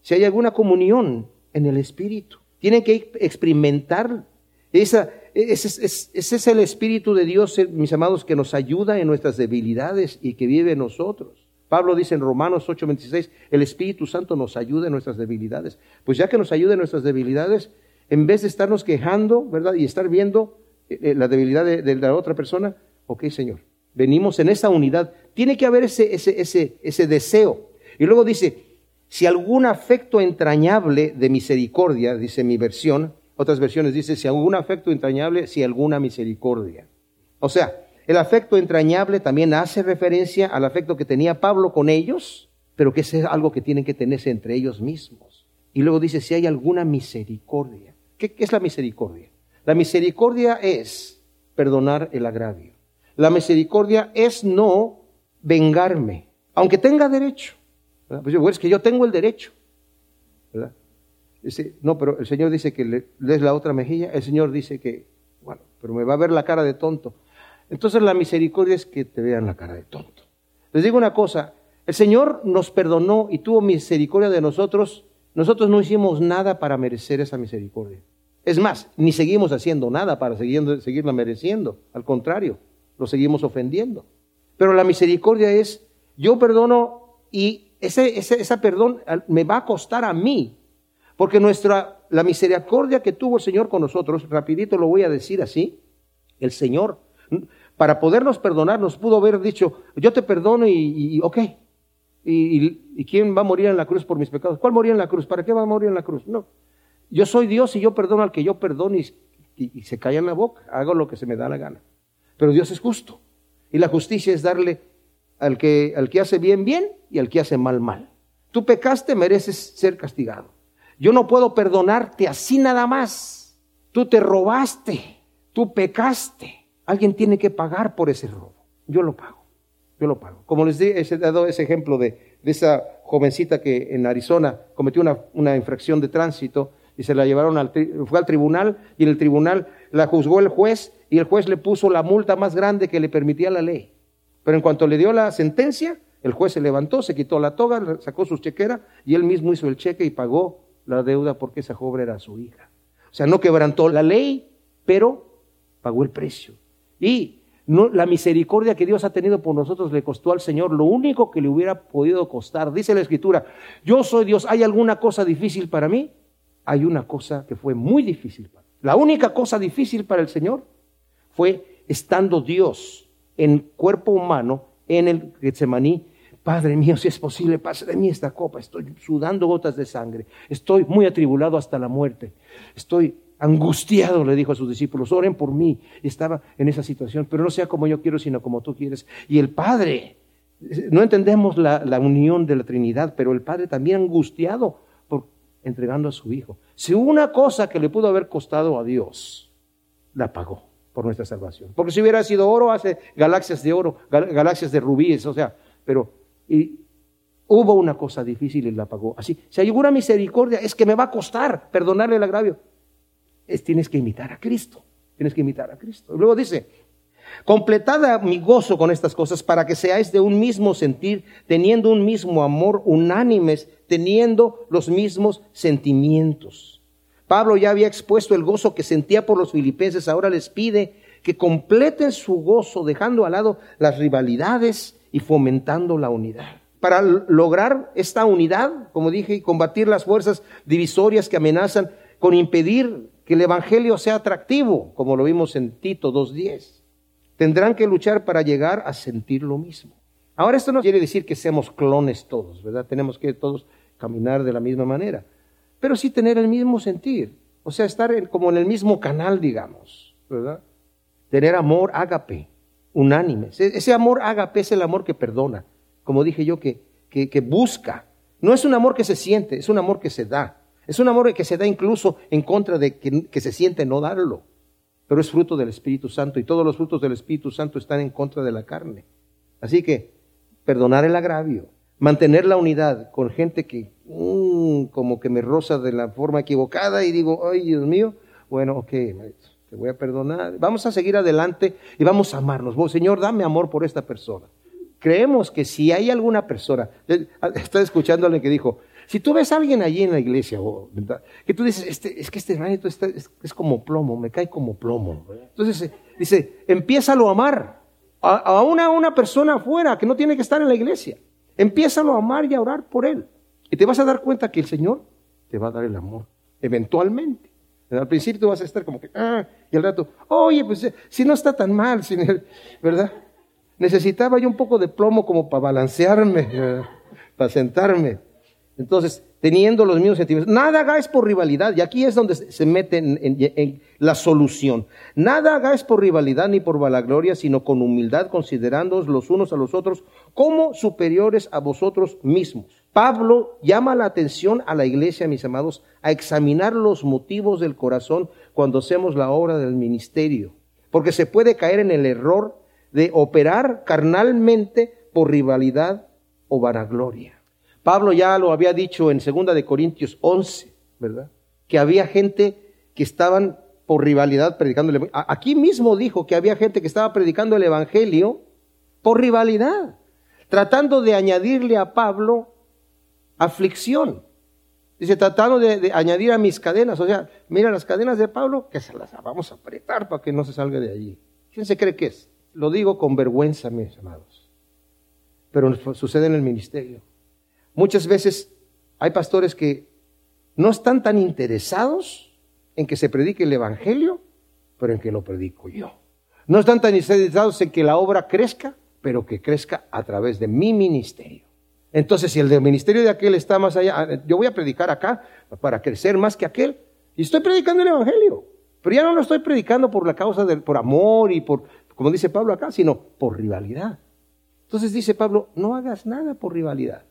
Si hay alguna comunión en el Espíritu. Tienen que experimentar Esa, ese, es el Espíritu de Dios, eh, mis amados, que nos ayuda en nuestras debilidades y que vive en nosotros. Pablo dice en Romanos 8:26, el Espíritu Santo nos ayuda en nuestras debilidades. Pues ya que nos ayuda en nuestras debilidades, en vez de estarnos quejando, ¿verdad? Y estar viendo eh, eh, la debilidad de, la otra persona, ok, Señor, venimos en esa unidad. Tiene que haber ese, ese, ese, ese deseo. Y luego dice, si algún afecto entrañable de misericordia, dice mi versión, otras versiones dice, si algún afecto entrañable, si alguna misericordia. O sea, el afecto entrañable también hace referencia al afecto que tenía Pablo con ellos, pero que es algo que tienen que tenerse entre ellos mismos. Y luego dice, si hay alguna misericordia. ¿Qué, es la misericordia? La misericordia es perdonar el agravio. La misericordia es no vengarme, aunque tenga derecho. Pues yo, es que yo tengo el derecho. No, pero el Señor dice que le des la otra mejilla. El Señor dice que, bueno, pero me va a ver la cara de tonto. Entonces la misericordia es que te vean la cara de tonto. Les digo una cosa, el Señor nos perdonó y tuvo misericordia de nosotros. Nosotros no hicimos nada para merecer esa misericordia. Es más, ni seguimos haciendo nada para seguirla mereciendo. Al contrario, lo seguimos ofendiendo. Pero la misericordia es, yo perdono y ese, ese esa perdón me va a costar a mí. Porque nuestra, la misericordia que tuvo el Señor con nosotros, rapidito lo voy a decir así, el Señor para podernos perdonar, nos pudo haber dicho, yo te perdono y, ok. Y, quién va a morir en la cruz por mis pecados? ¿Cuál moría en la cruz? ¿Para qué va a morir en la cruz? No. Yo soy Dios y yo perdono al que yo perdono y, y se calla en la boca. Hago lo que se me da la gana. Pero Dios es justo. Y la justicia es darle al que, al que hace bien, bien y al que hace mal, mal. Tú pecaste, mereces ser castigado. Yo no puedo perdonarte así nada más. Tú te robaste, tú pecaste. Alguien tiene que pagar por ese robo. Yo lo pago. Yo lo pago. Como les he dado ese ejemplo de, esa jovencita que en Arizona cometió una, infracción de tránsito y se la llevaron al, fue al tribunal y en el tribunal la juzgó el juez y el juez le puso la multa más grande que le permitía la ley. Pero en cuanto le dio la sentencia, el juez se levantó, se quitó la toga, sacó su chequera y él mismo hizo el cheque y pagó la deuda porque esa joven era su hija. O sea, no quebrantó la ley, pero pagó el precio. Y no, la misericordia que Dios ha tenido por nosotros le costó al Señor lo único que le hubiera podido costar. Dice la Escritura, yo soy Dios, ¿hay alguna cosa difícil para mí? Hay una cosa que fue muy difícil. Para La única cosa difícil para el Señor fue estando Dios en cuerpo humano en el Getsemaní. Padre mío, si es posible, pase de mí esta copa. Estoy sudando gotas de sangre. Estoy muy atribulado hasta la muerte. Estoy angustiado le dijo a sus discípulos, oren por mí. estaba en esa situación, pero no sea como yo quiero, sino como tú quieres. Y el Padre, no entendemos la, unión de la Trinidad, pero el Padre también angustiado por entregando a su Hijo. Si una cosa que le pudo haber costado a Dios, la pagó por nuestra salvación. Porque si hubiera sido oro, hace galaxias de oro, galaxias de rubíes, o sea, pero y hubo una cosa difícil y la pagó. Así, si hay alguna misericordia, es que me va a costar perdonarle el agravio es tienes que imitar a Cristo. Tienes que imitar a Cristo. Luego dice, completada mi gozo con estas cosas para que seáis de un mismo sentir, teniendo un mismo amor, unánimes, teniendo los mismos sentimientos. Pablo ya había expuesto el gozo que sentía por los filipenses, ahora les pide que completen su gozo, dejando al lado las rivalidades y fomentando la unidad. Para lograr esta unidad, como dije, y combatir las fuerzas divisorias que amenazan con impedir que el Evangelio sea atractivo, como lo vimos en Tito 2.10. Tendrán que luchar para llegar a sentir lo mismo. Ahora esto no quiere decir que seamos clones todos, ¿verdad? Tenemos que todos caminar de la misma manera, pero sí tener el mismo sentir, o sea, estar como en el mismo canal, digamos, ¿verdad? Tener amor ágape, unánime. Ese amor ágape es el amor que perdona, como dije yo, que, que, que busca. No es un amor que se siente, es un amor que se da. Es un amor que se da incluso en contra de que, se siente no darlo, pero es fruto del Espíritu Santo y todos los frutos del Espíritu Santo están en contra de la carne. Así que perdonar el agravio, mantener la unidad con gente que mm, como que me roza de la forma equivocada y digo, ay Dios mío, bueno, ok, te voy a perdonar. Vamos a seguir adelante y vamos a amarnos. Vos, Señor, dame amor por esta persona. Creemos que si hay alguna persona, está escuchando a alguien que dijo, Si tú ves a alguien allí en la iglesia, que tú dices, este, es que este hermanito es, como plomo, me cae como plomo. Entonces eh, dice, empiézalo a amar. A, una, una persona afuera que no tiene que estar en la iglesia. Empiézalo a amar y a orar por él. Y te vas a dar cuenta que el Señor te va a dar el amor, eventualmente. Al principio tú vas a estar como que, ah, y al rato, oye, pues eh, si no está tan mal, ¿verdad? Necesitaba yo un poco de plomo como para balancearme, para sentarme. Entonces, teniendo los mismos sentimientos, nada hagáis por rivalidad, y aquí es donde se mete en, la solución. Nada hagáis por rivalidad ni por vanagloria, sino con humildad, considerándoos los unos a los otros como superiores a vosotros mismos. Pablo llama la atención a la iglesia, mis amados, a examinar los motivos del corazón cuando hacemos la obra del ministerio, porque se puede caer en el error de operar carnalmente por rivalidad o vanagloria. Pablo ya lo había dicho en 2 de Corintios 11, ¿verdad? Que había gente que estaban por rivalidad predicando el evangelio. Aquí mismo dijo que había gente que estaba predicando el evangelio por rivalidad, tratando de añadirle a Pablo aflicción. Dice, tratando de, añadir a mis cadenas. O sea, mira las cadenas de Pablo, que se las vamos a apretar para que no se salga de allí. ¿Quién se cree que es? Lo digo con vergüenza, mis amados. Pero sucede en el ministerio. Muchas veces hay pastores que no están tan interesados en que se predique el Evangelio, pero en que lo predico yo. No están tan interesados en que la obra crezca, pero que crezca a través de mi ministerio. Entonces, si el ministerio de aquel está más allá, ah, yo voy a predicar acá para crecer más que aquel, y estoy predicando el Evangelio, pero ya no lo estoy predicando por la causa del, por amor y por, como dice Pablo acá, sino por rivalidad. Entonces dice Pablo, no hagas nada por rivalidad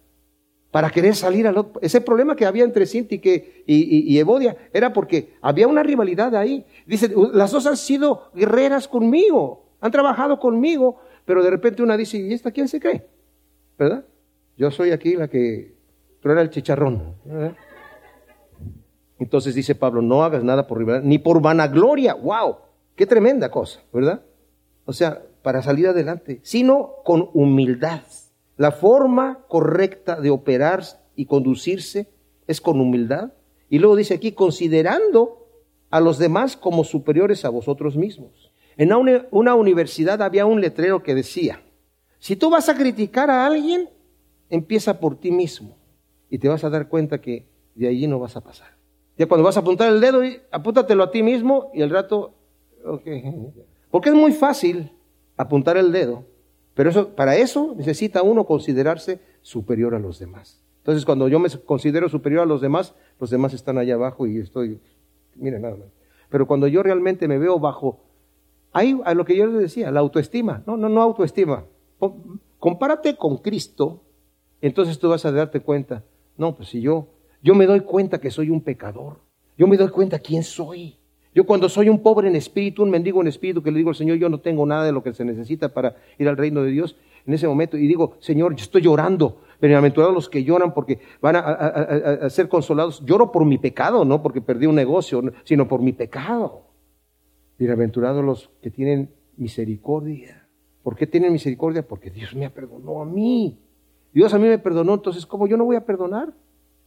para querer salir al otro. Ese problema que había entre Cinti y, y, Evodia era porque había una rivalidad ahí. Dice, las dos han sido guerreras conmigo, han trabajado conmigo, pero de repente una dice, ¿y esta quién se cree? ¿Verdad? Yo soy aquí la que era el chicharrón. Entonces dice Pablo, no hagas nada por rivalidad, ni por vanagloria. ¡Wow! ¡Qué tremenda cosa! ¿Verdad? O sea, para salir adelante, sino con humildad la forma correcta de operar y conducirse es con humildad. Y luego dice aquí, considerando a los demás como superiores a vosotros mismos. En una universidad había un letrero que decía, si tú vas a criticar a alguien, empieza por ti mismo y te vas a dar cuenta que de allí no vas a pasar. Ya cuando vas a apuntar el dedo, apúntatelo a ti mismo y el rato, Porque es muy fácil apuntar el dedo pero eso, para eso necesita uno considerarse superior a los demás. Entonces, cuando yo me considero superior a los demás, los demás están allá abajo y estoy, miren nada más. Pero cuando yo realmente me veo bajo, ahí a lo que yo les decía, la autoestima. No, no, no autoestima. Compárate con Cristo, entonces tú vas a darte cuenta. No, pues si yo, yo me doy cuenta que soy un pecador. Yo me doy cuenta quién soy. Yo cuando soy un pobre en espíritu, un mendigo en espíritu, que le digo al Señor, yo no tengo nada de lo que se necesita para ir al reino de Dios, en ese momento, y digo, Señor, yo estoy llorando, bienaventurados los que lloran porque van a, ser consolados. Lloro por mi pecado, no porque perdí un negocio, sino por mi pecado. Bienaventurados los que tienen misericordia. ¿Por qué tienen misericordia? Porque Dios me perdonó a mí. Dios a mí me perdonó, entonces, ¿cómo yo no voy a perdonar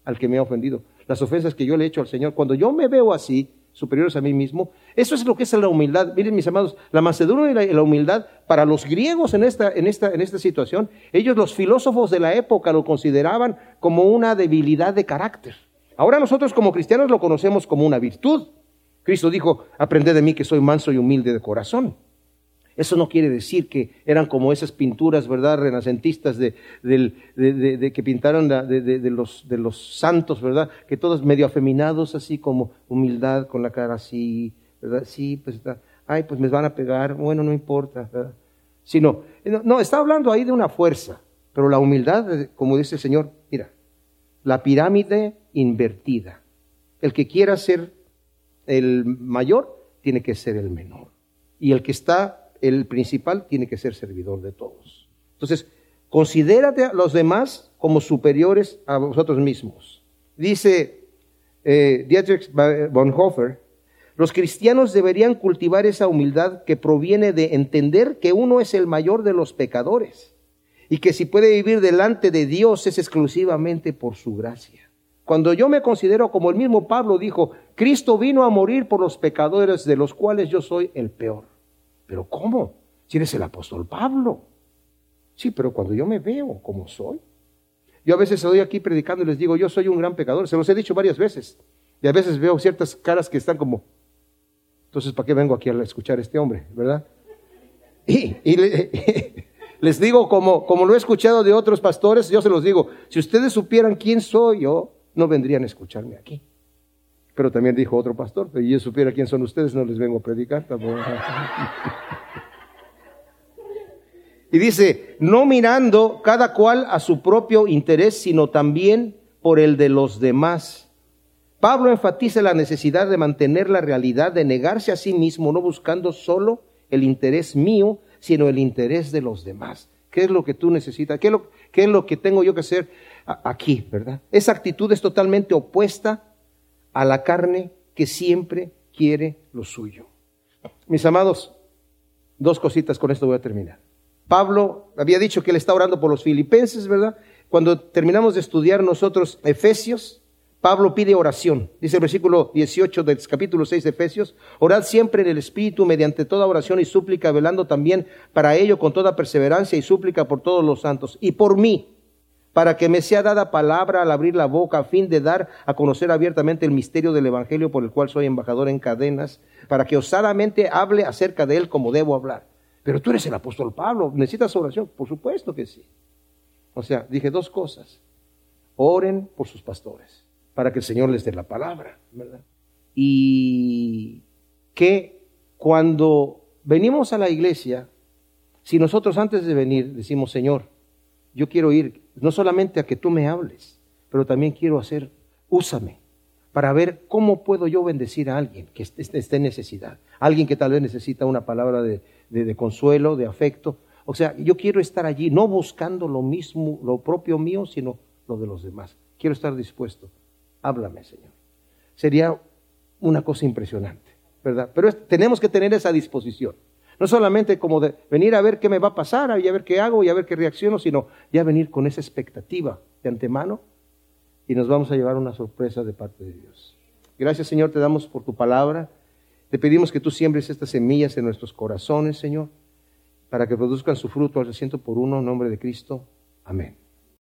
al que me ha ofendido? Las ofensas que yo le he hecho al Señor. Cuando yo me veo así, superiores a mí mismo. Eso es lo que es la humildad. Miren, mis amados, la macedonia y la, humildad para los griegos en esta, en, esta, en esta situación, ellos los filósofos de la época lo consideraban como una debilidad de carácter. Ahora nosotros como cristianos lo conocemos como una virtud. Cristo dijo, aprended de mí que soy manso y humilde de corazón. Eso no quiere decir que eran como esas pinturas, ¿verdad?, renacentistas de, que pintaron de, los, de los santos, ¿verdad?, que todos medio afeminados, así como humildad, con la cara así, ¿verdad? Sí, pues está, ay, pues me van a pegar, bueno, no importa, ¿verdad? Sino, no, está hablando ahí de una fuerza, pero la humildad, eh, como dice el Señor, mira, la pirámide invertida. El que quiera ser el mayor, tiene que ser el menor. Y el que está el principal tiene que ser servidor de todos. Entonces, considérate a los demás como superiores a vosotros mismos. Dice eh, Dietrich Bonhoeffer, los cristianos deberían cultivar esa humildad que proviene de entender que uno es el mayor de los pecadores y que si puede vivir delante de Dios es exclusivamente por su gracia. Cuando yo me considero como el mismo Pablo dijo, Cristo vino a morir por los pecadores de los cuales yo soy el peor. Pero ¿cómo? Si eres el apóstol Pablo. Sí, pero cuando yo me veo como soy. Yo a veces estoy aquí predicando y les digo, yo soy un gran pecador. Se los he dicho varias veces. Y a veces veo ciertas caras que están como, entonces, ¿para qué vengo aquí a escuchar a este hombre? ¿Verdad? Y, les digo, como, como lo he escuchado de otros pastores, yo se los digo, si ustedes supieran quién soy yo, no vendrían a escucharme aquí. Pero también dijo otro pastor, pero yo supiera quién son ustedes, no les vengo a predicar tampoco. Y dice, no mirando cada cual a su propio interés, sino también por el de los demás. Pablo enfatiza la necesidad de mantener la realidad, de negarse a sí mismo, no buscando solo el interés mío, sino el interés de los demás. ¿Qué es lo que tú necesitas? ¿Qué es lo, qué es lo que tengo yo que hacer aquí, verdad? Esa actitud es totalmente opuesta a la carne que siempre quiere lo suyo. Mis amados, dos cositas, con esto voy a terminar. Pablo había dicho que él está orando por los filipenses, ¿verdad? Cuando terminamos de estudiar nosotros Efesios, Pablo pide oración. Dice el versículo 18 del capítulo 6 de Efesios, orad siempre en el Espíritu mediante toda oración y súplica, velando también para ello con toda perseverancia y súplica por todos los santos y por mí, para que me sea dada palabra al abrir la boca a fin de dar a conocer abiertamente el misterio del Evangelio por el cual soy embajador en cadenas, para que osadamente hable acerca de él como debo hablar. Pero tú eres el apóstol Pablo, ¿necesitas oración? Por supuesto que sí. O sea, dije dos cosas. Oren por sus pastores para que el Señor les dé la palabra, ¿verdad? Y que cuando venimos a la iglesia, si nosotros antes de venir decimos, Señor, yo quiero ir no solamente a que tú me hables, pero también quiero hacer, úsame para ver cómo puedo yo bendecir a alguien que esté en necesidad, alguien que tal vez necesita una palabra de, consuelo, de afecto. O sea, yo quiero estar allí, no buscando lo mismo, lo propio mío, sino lo de los demás. Quiero estar dispuesto háblame, Señor. Sería una cosa impresionante, ¿verdad? Pero tenemos que tener esa disposición. No solamente como de venir a ver qué me va a pasar, y a ver qué hago y a ver qué reacciono, sino ya venir con esa expectativa de antemano y nos vamos a llevar una sorpresa de parte de Dios. Gracias, Señor, te damos por tu palabra. Te pedimos que tú siembres estas semillas en nuestros corazones, Señor, para que produzcan su fruto al ciento por uno en nombre de Cristo. Amén.